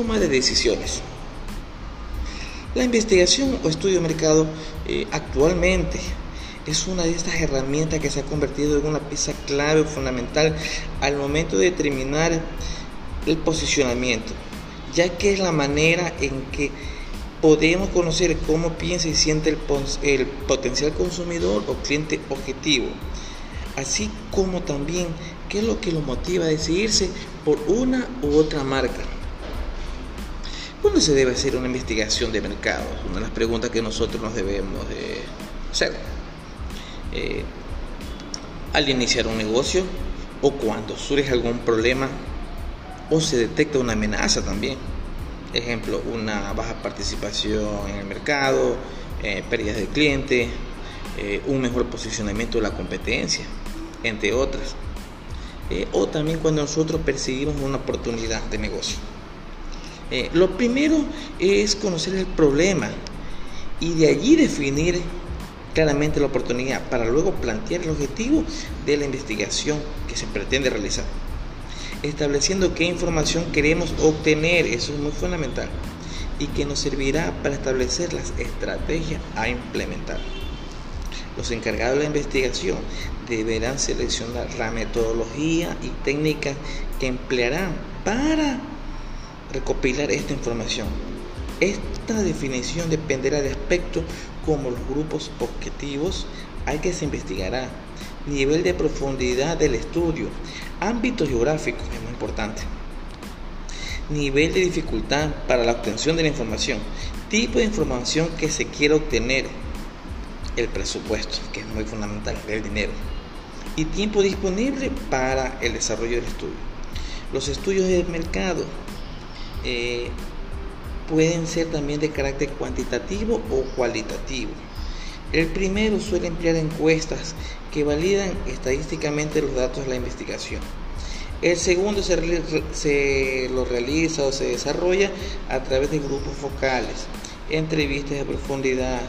toma de decisiones. La investigación o estudio de mercado eh, actualmente es una de estas herramientas que se ha convertido en una pieza clave o fundamental al momento de determinar el posicionamiento, ya que es la manera en que podemos conocer cómo piensa y siente el, el potencial consumidor o cliente objetivo, así como también qué es lo que lo motiva a decidirse por una u otra marca. ¿Cuándo se debe hacer una investigación de mercado? Una de las preguntas que nosotros nos debemos de hacer. Eh, al iniciar un negocio o cuando surge algún problema o se detecta una amenaza también. Ejemplo, una baja participación en el mercado, eh, pérdidas de cliente, eh, un mejor posicionamiento de la competencia, entre otras. o también cuando nosotros percibimos una oportunidad de negocio. Eh, lo primero es conocer el problema y de allí definir claramente la oportunidad para luego plantear el objetivo de la investigación que se pretende realizar. Estableciendo qué información queremos obtener, eso es muy fundamental, y que nos servirá para establecer las estrategias a implementar. Los encargados de la investigación deberán seleccionar la metodología y técnicas que emplearán para recopilar esta información. Esta definición dependerá de aspectos como los grupos objetivos, hay que se investigará, nivel de profundidad del estudio, ámbito geográfico, es muy importante, nivel de dificultad para la obtención de la información, tipo de información que se quiere obtener, el presupuesto, que es muy fundamental, el dinero, y tiempo disponible para el desarrollo del estudio. Los estudios de mercado eh, pueden ser también de carácter cuantitativo o cualitativo. El primero suele emplear encuestas que validan estadísticamente los datos de la investigación. El segundo se, lo realiza o se desarrolla a través de grupos focales, entrevistas de profundidad,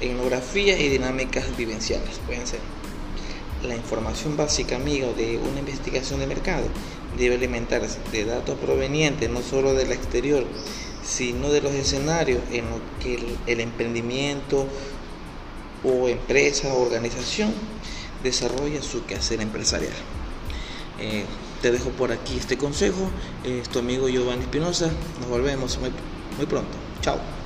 etnografías y dinámicas vivenciales. Pueden ser. La información básica, amigo, de una investigación de mercado debe alimentarse de datos provenientes no solo del exterior, sino de los escenarios en los que el, emprendimiento o empresa o organización desarrolla su quehacer empresarial. Eh, te dejo por aquí este consejo. Tu amigo Giovanni Espinosa. Nos volvemos muy, muy pronto. Chao.